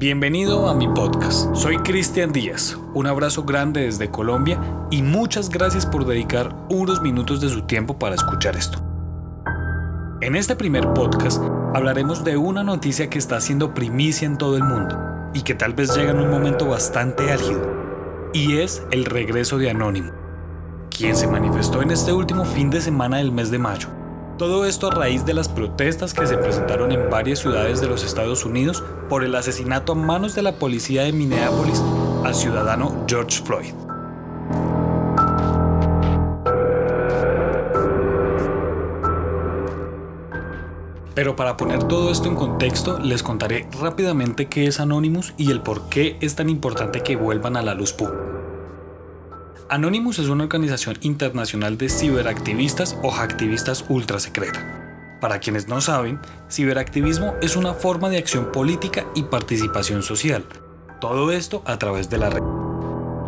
Bienvenido a mi podcast. Soy Cristian Díaz. Un abrazo grande desde Colombia y muchas gracias por dedicar unos minutos de su tiempo para escuchar esto. En este primer podcast hablaremos de una noticia que está haciendo primicia en todo el mundo y que tal vez llega en un momento bastante álgido. Y es el regreso de Anónimo, quien se manifestó en este último fin de semana del mes de mayo todo esto a raíz de las protestas que se presentaron en varias ciudades de los Estados Unidos por el asesinato a manos de la policía de Minneapolis al ciudadano George Floyd. Pero para poner todo esto en contexto, les contaré rápidamente qué es Anonymous y el por qué es tan importante que vuelvan a la luz pública. Anonymous es una organización internacional de ciberactivistas o hacktivistas ultra secreta. Para quienes no saben, ciberactivismo es una forma de acción política y participación social. Todo esto a través de la red.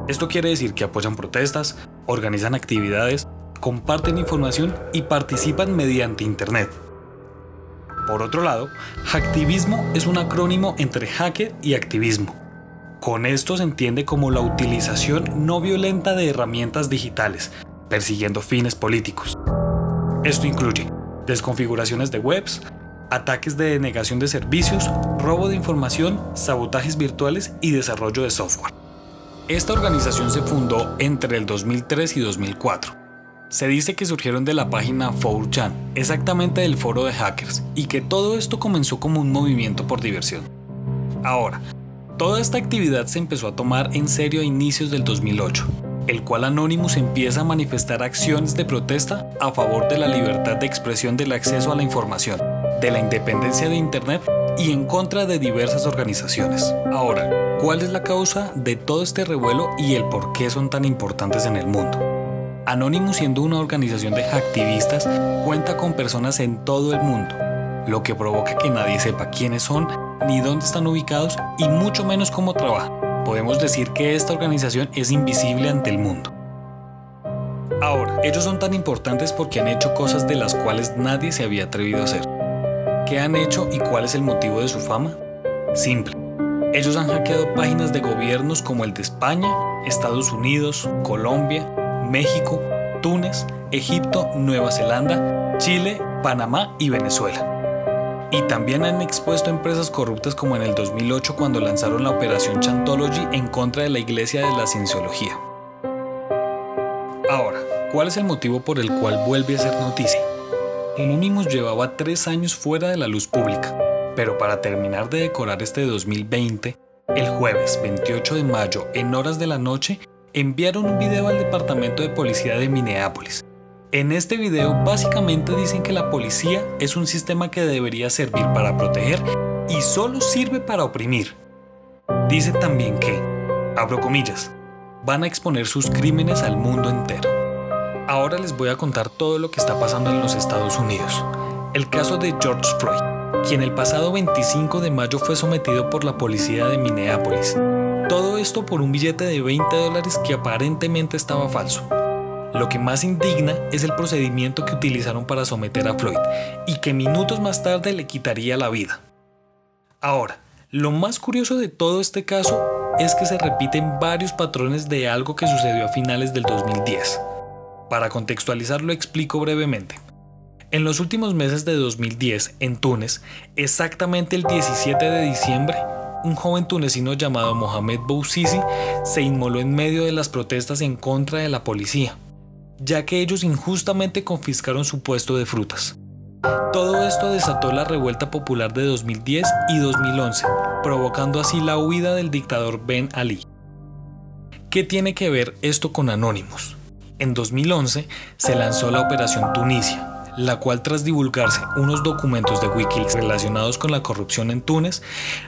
Esto quiere decir que apoyan protestas, organizan actividades, comparten información y participan mediante Internet. Por otro lado, hacktivismo es un acrónimo entre hacker y activismo. Con esto se entiende como la utilización no violenta de herramientas digitales, persiguiendo fines políticos. Esto incluye desconfiguraciones de webs, ataques de denegación de servicios, robo de información, sabotajes virtuales y desarrollo de software. Esta organización se fundó entre el 2003 y 2004. Se dice que surgieron de la página 4chan, exactamente del foro de hackers, y que todo esto comenzó como un movimiento por diversión. Ahora, Toda esta actividad se empezó a tomar en serio a inicios del 2008, el cual Anonymous empieza a manifestar acciones de protesta a favor de la libertad de expresión del acceso a la información, de la independencia de Internet y en contra de diversas organizaciones. Ahora, ¿cuál es la causa de todo este revuelo y el por qué son tan importantes en el mundo? Anonymous siendo una organización de activistas cuenta con personas en todo el mundo, lo que provoca que nadie sepa quiénes son ni dónde están ubicados y mucho menos cómo trabajan. Podemos decir que esta organización es invisible ante el mundo. Ahora, ellos son tan importantes porque han hecho cosas de las cuales nadie se había atrevido a hacer. ¿Qué han hecho y cuál es el motivo de su fama? Simple. Ellos han hackeado páginas de gobiernos como el de España, Estados Unidos, Colombia, México, Túnez, Egipto, Nueva Zelanda, Chile, Panamá y Venezuela. Y también han expuesto empresas corruptas como en el 2008 cuando lanzaron la operación Chantology en contra de la Iglesia de la Cienciología. Ahora, ¿cuál es el motivo por el cual vuelve a ser noticia? Anonymous llevaba tres años fuera de la luz pública, pero para terminar de decorar este 2020, el jueves 28 de mayo, en horas de la noche, enviaron un video al Departamento de Policía de Minneapolis, en este video básicamente dicen que la policía es un sistema que debería servir para proteger y solo sirve para oprimir. Dice también que, abro comillas, van a exponer sus crímenes al mundo entero. Ahora les voy a contar todo lo que está pasando en los Estados Unidos. El caso de George Floyd, quien el pasado 25 de mayo fue sometido por la policía de Minneapolis. Todo esto por un billete de 20 dólares que aparentemente estaba falso. Lo que más indigna es el procedimiento que utilizaron para someter a Floyd y que minutos más tarde le quitaría la vida. Ahora, lo más curioso de todo este caso es que se repiten varios patrones de algo que sucedió a finales del 2010. Para contextualizarlo explico brevemente. En los últimos meses de 2010, en Túnez, exactamente el 17 de diciembre, un joven tunecino llamado Mohamed Bouzizi se inmoló en medio de las protestas en contra de la policía ya que ellos injustamente confiscaron su puesto de frutas. Todo esto desató la revuelta popular de 2010 y 2011, provocando así la huida del dictador Ben Ali. ¿Qué tiene que ver esto con Anonymous? En 2011 se lanzó la Operación Tunisia, la cual tras divulgarse unos documentos de Wikileaks relacionados con la corrupción en Túnez,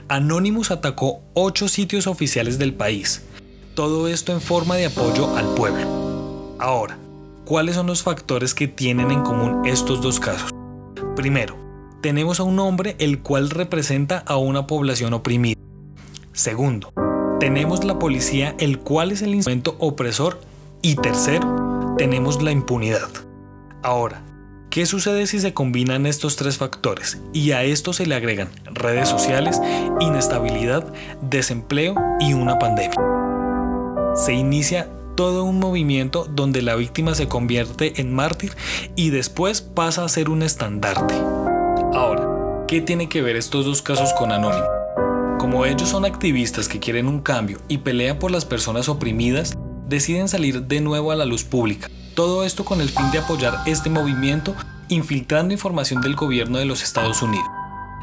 Anonymous atacó ocho sitios oficiales del país. Todo esto en forma de apoyo al pueblo. Ahora, ¿Cuáles son los factores que tienen en común estos dos casos? Primero, tenemos a un hombre el cual representa a una población oprimida. Segundo, tenemos la policía el cual es el instrumento opresor. Y tercero, tenemos la impunidad. Ahora, ¿Qué sucede si se combinan estos tres factores y a esto se le agregan redes sociales, inestabilidad, desempleo y una pandemia? Se inicia todo un movimiento donde la víctima se convierte en mártir y después pasa a ser un estandarte. Ahora, ¿qué tiene que ver estos dos casos con Anónimo? Como ellos son activistas que quieren un cambio y pelean por las personas oprimidas, deciden salir de nuevo a la luz pública. Todo esto con el fin de apoyar este movimiento infiltrando información del gobierno de los Estados Unidos,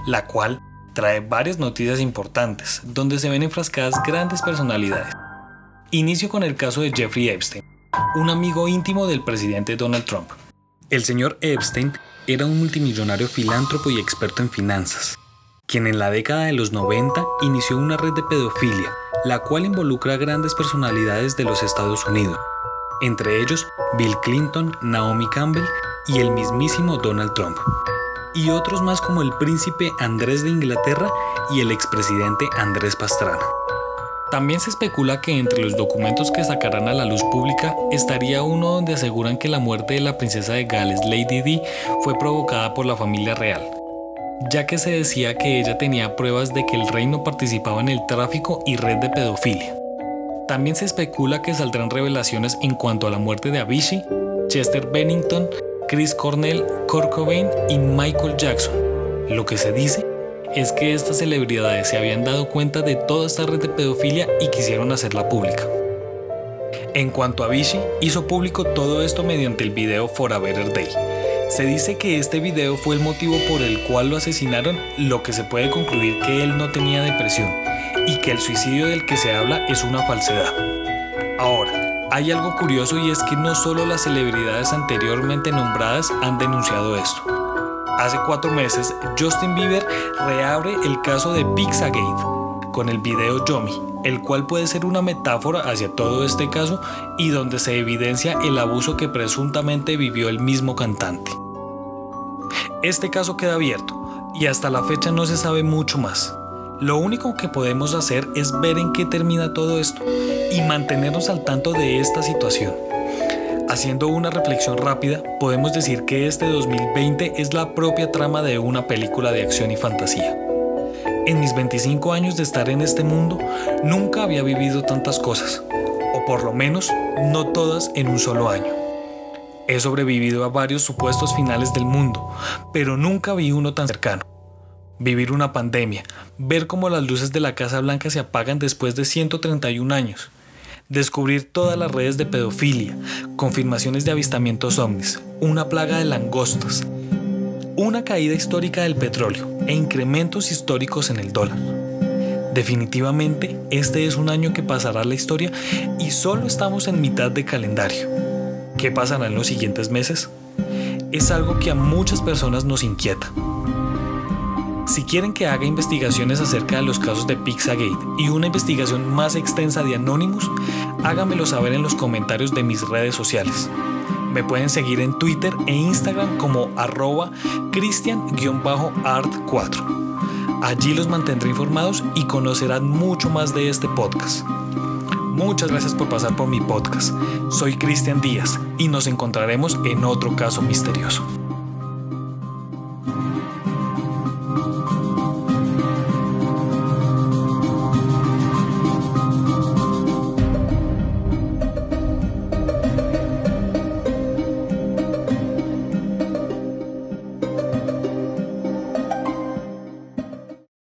la cual trae varias noticias importantes donde se ven enfrascadas grandes personalidades. Inicio con el caso de Jeffrey Epstein, un amigo íntimo del presidente Donald Trump. El señor Epstein era un multimillonario filántropo y experto en finanzas, quien en la década de los 90 inició una red de pedofilia, la cual involucra a grandes personalidades de los Estados Unidos, entre ellos Bill Clinton, Naomi Campbell y el mismísimo Donald Trump, y otros más como el príncipe Andrés de Inglaterra y el expresidente Andrés Pastrana. También se especula que entre los documentos que sacarán a la luz pública estaría uno donde aseguran que la muerte de la princesa de Gales, Lady Di, fue provocada por la familia real, ya que se decía que ella tenía pruebas de que el reino participaba en el tráfico y red de pedofilia. También se especula que saldrán revelaciones en cuanto a la muerte de Avicii, Chester Bennington, Chris Cornell, Kurt Cobain y Michael Jackson. Lo que se dice es que estas celebridades se habían dado cuenta de toda esta red de pedofilia y quisieron hacerla pública. En cuanto a Avicii, hizo público todo esto mediante el video For a Better Day, se dice que este video fue el motivo por el cual lo asesinaron, lo que se puede concluir que él no tenía depresión y que el suicidio del que se habla es una falsedad. Ahora, hay algo curioso y es que no solo las celebridades anteriormente nombradas han denunciado esto. Hace cuatro meses, Justin Bieber reabre el caso de Pizzagate con el video Yomi, el cual puede ser una metáfora hacia todo este caso y donde se evidencia el abuso que presuntamente vivió el mismo cantante. Este caso queda abierto y hasta la fecha no se sabe mucho más. Lo único que podemos hacer es ver en qué termina todo esto y mantenernos al tanto de esta situación. Haciendo una reflexión rápida, podemos decir que este 2020 es la propia trama de una película de acción y fantasía. En mis 25 años de estar en este mundo, nunca había vivido tantas cosas, o por lo menos no todas en un solo año. He sobrevivido a varios supuestos finales del mundo, pero nunca vi uno tan cercano. Vivir una pandemia, ver cómo las luces de la Casa Blanca se apagan después de 131 años, descubrir todas las redes de pedofilia, confirmaciones de avistamientos ovnis, una plaga de langostas, una caída histórica del petróleo e incrementos históricos en el dólar. Definitivamente, este es un año que pasará la historia y solo estamos en mitad de calendario. ¿Qué pasará en los siguientes meses? Es algo que a muchas personas nos inquieta. Si quieren que haga investigaciones acerca de los casos de Pizzagate y una investigación más extensa de Anonymous, háganmelo saber en los comentarios de mis redes sociales. Me pueden seguir en Twitter e Instagram como arroba cristian-art4. Allí los mantendré informados y conocerán mucho más de este podcast. Muchas gracias por pasar por mi podcast. Soy Cristian Díaz y nos encontraremos en otro caso misterioso.